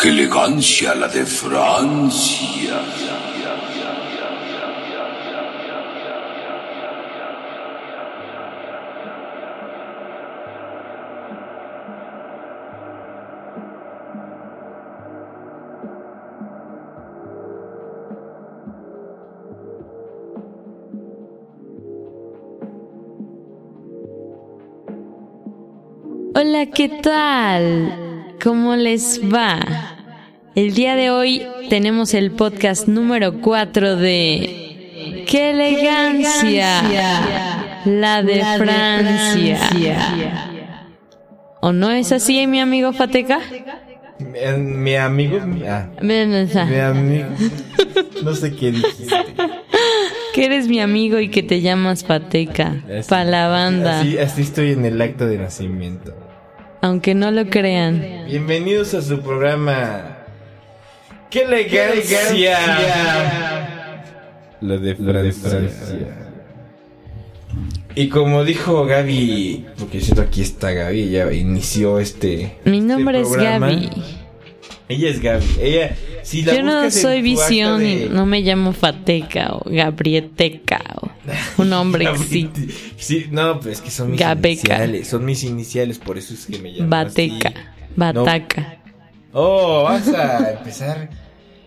¡Qué elegancia la de Francia! Hola, ¿qué tal? ¿Cómo les va? El día de hoy tenemos el podcast número 4 de ¡Qué elegancia! La de Francia. ¿O no es así, mi amigo Fateca? Mi, mi amigo. ah, mi amigo. No sé qué dijiste. Que eres mi amigo y que te llamas Fateca. Así- Pa' la banda. Así, así estoy en el acto de nacimiento. Aunque no lo crean. Bienvenidos a su programa. ¡Qué elegancia! Lo de Francia. Y como dijo Gaby, porque siento aquí está Gaby, ella inició este. Mi este nombre es. Gaby. Ella es Gaby. Ella, si la Yo no soy visión acta y de- no me llamo Fateca o Gabrieteca o un hombre que sí. Sí, no, pues es que son mis Gabeca. iniciales. Son mis iniciales, por eso es que me llamo Bateca. así. Bataca. Oh, vas a empezar.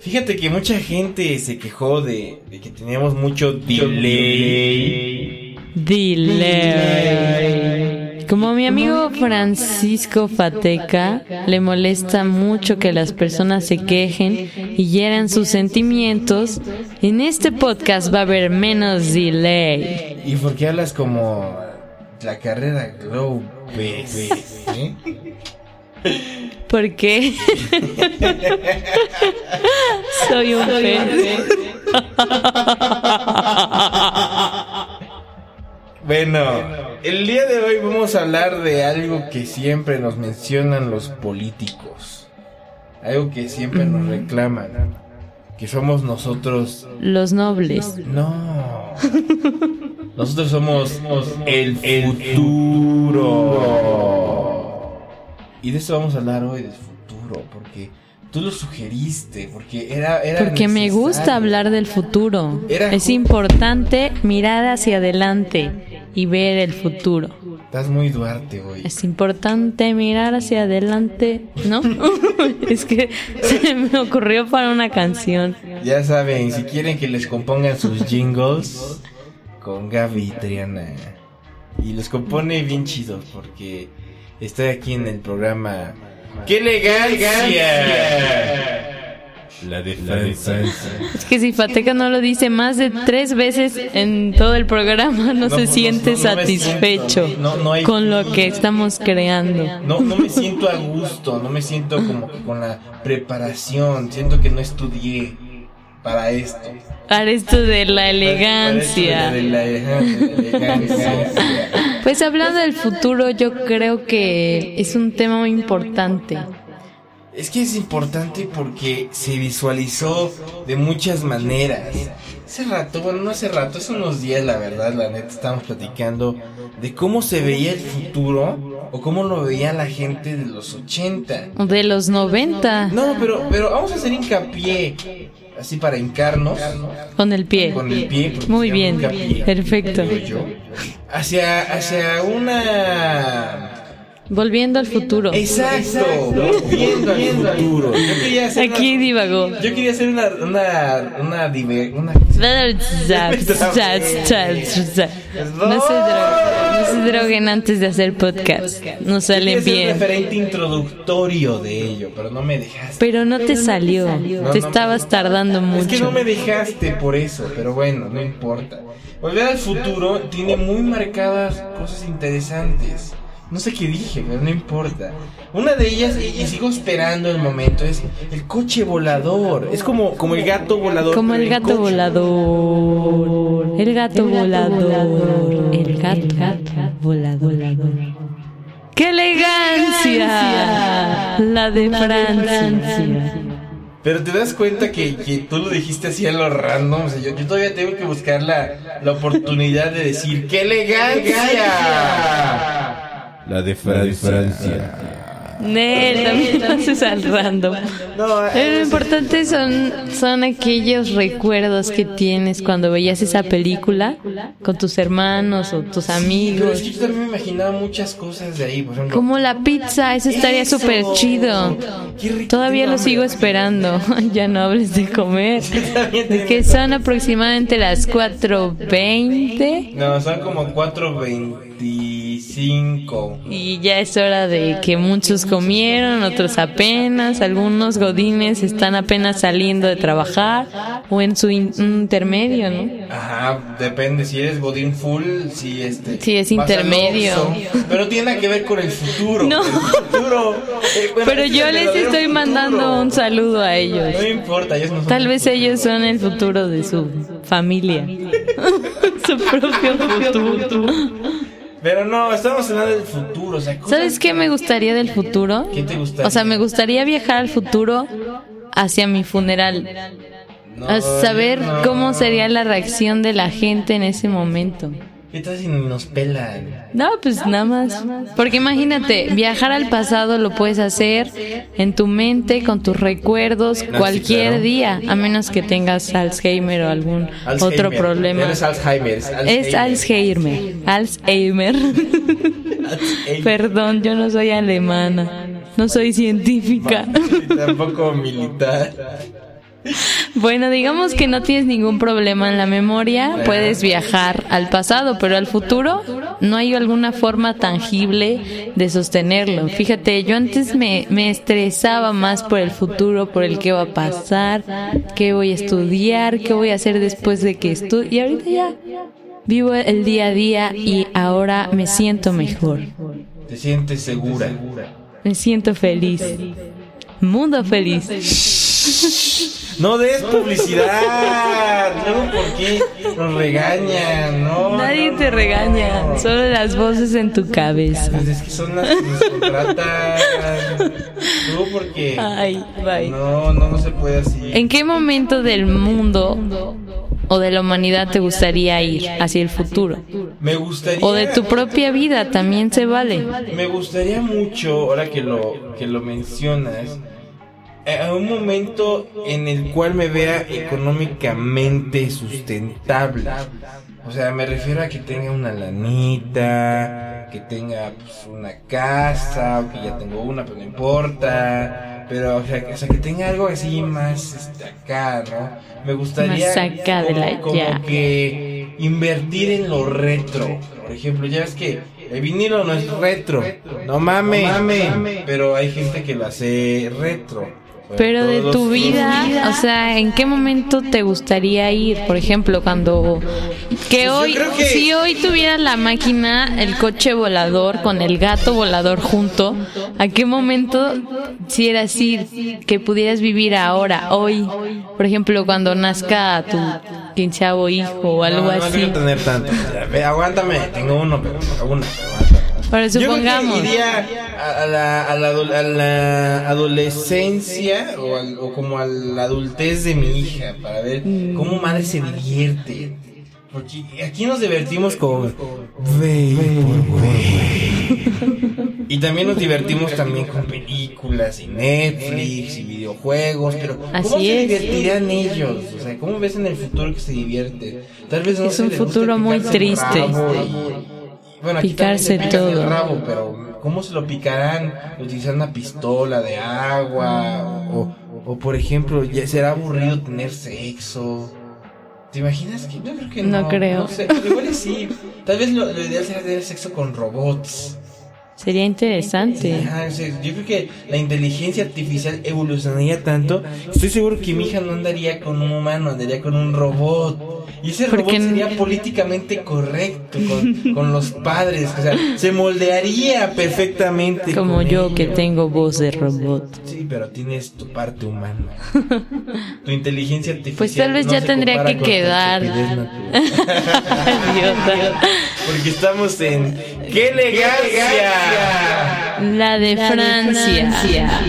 Fíjate que mucha gente se quejó de, de que teníamos mucho delay. Delay. Como mi amigo Francisco Fateca le molesta mucho que las personas se quejen y hieran sus sentimientos, en este podcast va a haber menos delay. ¿Y por qué hablas como la carrera Glow eh? Porque soy un pez. Bueno, el día de hoy vamos a hablar de algo que siempre nos mencionan los políticos. Algo que siempre nos reclaman. Que somos nosotros. Los nobles. No. Nosotros somos el futuro. Y de eso vamos a hablar hoy, del futuro. Porque tú lo sugeriste. Porque era. era Porque me gusta hablar del futuro. Era Es importante mirar hacia adelante y ver el futuro. Estás muy Duarte hoy. Es importante mirar hacia adelante, ¿no? es que se me ocurrió para una canción. Ya saben, si quieren que les compongan sus jingles con Gaby y Triana. Y los compone bien chidos porque estoy aquí en el programa. ¡Qué elegancia! La de Francia. Es que si Fateca no lo dice más de tres veces en todo el programa, no, se pues, siente no, no me satisfecho siento, no, no hay con lo que estamos creando. No, no me siento a gusto, no me siento como que con la preparación. Siento que no estudié para esto. Para esto de la Para esto elegancia. de la- de la elegancia. Pues hablando del futuro, yo creo que es un tema muy importante. Es que es importante porque se visualizó de muchas maneras. Hace rato, bueno, no hace rato, hace unos días, la verdad, la neta, estábamos platicando de cómo se veía el futuro o cómo lo veía la gente de los 80. De los 90. No, pero, pero vamos a hacer hincapié, así para hincarnos Con el pie. con el pie. Muy bien. Perfecto. yo, hacia, hacia una... Volviendo al futuro. Exacto, viendo al futuro. Yo quería hacer una- Aquí divagó. Yo quería hacer una una una, una No se droguen, no se droguen antes de hacer podcast. No Quería salen hacer un bien. referente introductorio de ello, pero no me dejaste. Pero no te salió. Te estabas tardando Es que no mucho. me dejaste por eso, pero bueno, no importa. Volver al futuro tiene muy marcadas cosas interesantes. No sé qué dije, pero no importa. Una de ellas, y, y sigo esperando el momento, es el coche volador. Es como, como el gato volador. Como el gato coche. volador. El gato volador. El gato volador. ¡Qué elegancia! La de Francia. Pero te das cuenta que, que tú lo dijiste así a lo random. O sea, yo, yo todavía tengo que buscar la, la oportunidad de decir ¡Qué elegancia! La de Francia. Nel, también lo haces al random. No, Pero lo eh, importante son, son aquellos recuerdos que tienes cuando veías esa película con tus hermanos o tus Pero es amigos. que yo también me imaginaba muchas cosas de ahí, por ejemplo. Como la pizza, eso estaría súper chido. Todavía lo sigo esperando. ya no hables de comer. tengo Que son aproximadamente las 4.20 No, son como 4.25. y ya es hora de que muchos comieron, otros apenas, algunos godines están apenas saliendo de trabajar o en su in- intermedio, ¿no? Ajá, depende. Si eres Godín full, si este. Sí, es intermedio. Pero tiene que ver con el futuro. No. El futuro. eh, bueno, Pero este es yo les estoy futuro. mandando un saludo a ellos. No importa, ellos no son Tal el vez ellos son el futuro de su familia. su propio futuro. Pero no, estamos hablando del futuro. O sea, cosas- ¿Sabes qué me gustaría del futuro? ¿Qué te gustaría? O sea, me gustaría viajar al futuro hacia mi funeral. No, A saber no. cómo sería la reacción de la gente en ese momento. ¿Qué tal si nos pelan? No, pues nada más. Porque imagínate, viajar al pasado lo puedes hacer en tu mente, con tus recuerdos, No, sí, cualquier claro. día, a menos que tengas Alzheimer o algún otro problema. No es Alzheimer, es Alzheimer. Es Alzheimer. Alzheimer. Perdón, yo no soy alemana. No soy científica. Tampoco militar. Bueno, digamos que no tienes ningún problema en la memoria, puedes viajar al pasado, pero al futuro no hay alguna forma tangible de sostenerlo. Fíjate, yo antes me, me estresaba más por el futuro, por el qué va a pasar, qué voy a estudiar, qué voy a hacer después de que estudie. Y ahorita ya vivo el día a día y ahora me siento mejor, Te sientes segura. me siento feliz. Mundo feliz. No des publicidad. Luego, ¿por qué nos regañan? No. Nadie no, te no. regaña, solo las voces en tu cabeza. Pues es que son las que nos contratan. Luego, porque. Ay, bye. No, no, no se puede así. ¿En qué momento del mundo o de la humanidad te gustaría ir hacia el futuro? Me gustaría. O de tu propia vida, también se vale. Me gustaría mucho, ahora que lo, que lo mencionas, a un momento en el cual me vea económicamente sustentable. O sea, me refiero a que tenga una lanita, que tenga pues, una casa, o que ya tengo una, pero no importa. Pero, o sea, que, o sea, que tenga algo así más este, acá, ¿no? Me gustaría Más acá de la como ya. que invertir en lo retro. Por ejemplo, ya ves que el vinilo no es retro. No mames. Pero hay gente que lo hace retro. Pero de tu vida, o sea, ¿en qué momento te gustaría ir? Por ejemplo, cuando que yo hoy, que- si hoy tuvieras la máquina, el coche volador con el gato volador junto, ¿a qué momento quisieras ir que pudieras vivir ahora, hoy? Por ejemplo, cuando nazca tu quinceavo hijo o algo no, no así. quiero tener tanto. Aguántame, tengo uno, pero uno. Pero Yo creo supongamos. que iría a, a la, a, la, a la adolescencia o, al- o como a la adultez de mi hija para ver Mm. cómo madre se divierte. Porque aquí nos divertimos con. Y también nos divertimos también con películas y Netflix y videojuegos, pero ¿cómo Así se es. divertirán ellos? O sea, ¿cómo ves en el futuro que se divierte? Tal vez no Es un futuro muy triste. y- bueno, aquí Picarse todo. el rabo, pero ¿cómo se lo picarán? ¿Utilizar una pistola de agua? O, o por ejemplo, ¿ya será aburrido tener sexo? ¿Te imaginas que? Yo creo que no. No creo. No sé, igual y sí. Tal vez lo, lo ideal sería tener sexo con robots. Sería interesante. Ajá, o sea, yo creo que la inteligencia artificial evolucionaría tanto. Estoy seguro que mi hija no andaría con un humano, andaría con un robot. Y ese robot Porque- sería políticamente correcto con, con los padres. O sea, se moldearía perfectamente. Como yo que tengo voz de robot. Sí, pero tienes tu parte humana. Tu inteligencia artificial. Pues tal vez no ya tendría que quedar. Porque estamos en. ¡Qué elegancia! La de Francia.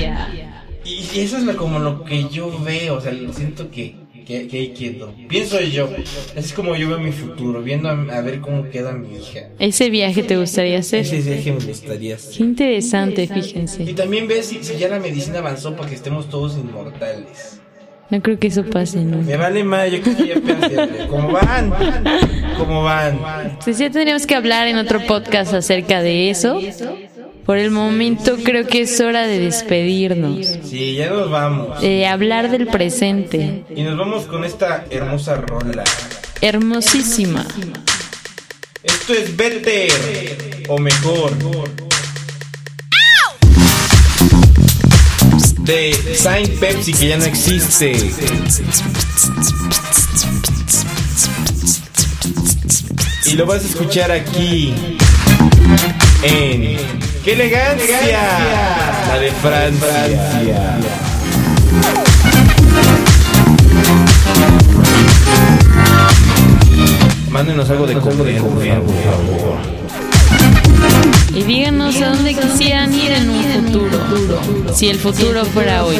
Y y eso es como lo que yo veo, o sea, lo siento que que, que ahí quedo. Pienso yo, así es como yo veo mi futuro, viendo a, a ver cómo queda mi hija. Ese viaje te gustaría hacer. Ese viaje me gustaría hacer. Qué interesante, Y fíjense. también ves si, si ya la medicina avanzó para que estemos todos inmortales. No creo que eso pase, ¿no? Me vale más, yo creo que ya pensé, ¿Cómo van? ¿Cómo van? Pues ya tendríamos que hablar en otro podcast acerca de eso. Por el momento creo que es hora de despedirnos, Sí, ya nos vamos. de hablar del presente. Y nos vamos con esta hermosa rola. Hermosísima. Esto es Better o mejor. De Saint Pepsi que ya no existe. Y lo vas a escuchar aquí en ¡Qué elegancia! La de Francia. Mándenos algo de comer, por favor. Y díganos a dónde quisieran ir en un futuro. Si el futuro fuera hoy.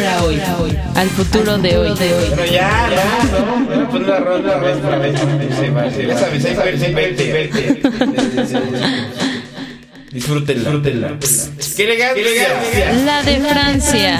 Al futuro de hoy. Pero ya, no, no, no, pon la ronda por vez. Ya sabes, verte, verte. Disfrútenla. Disfrútenla. ¡Qué elegancia! La de Francia.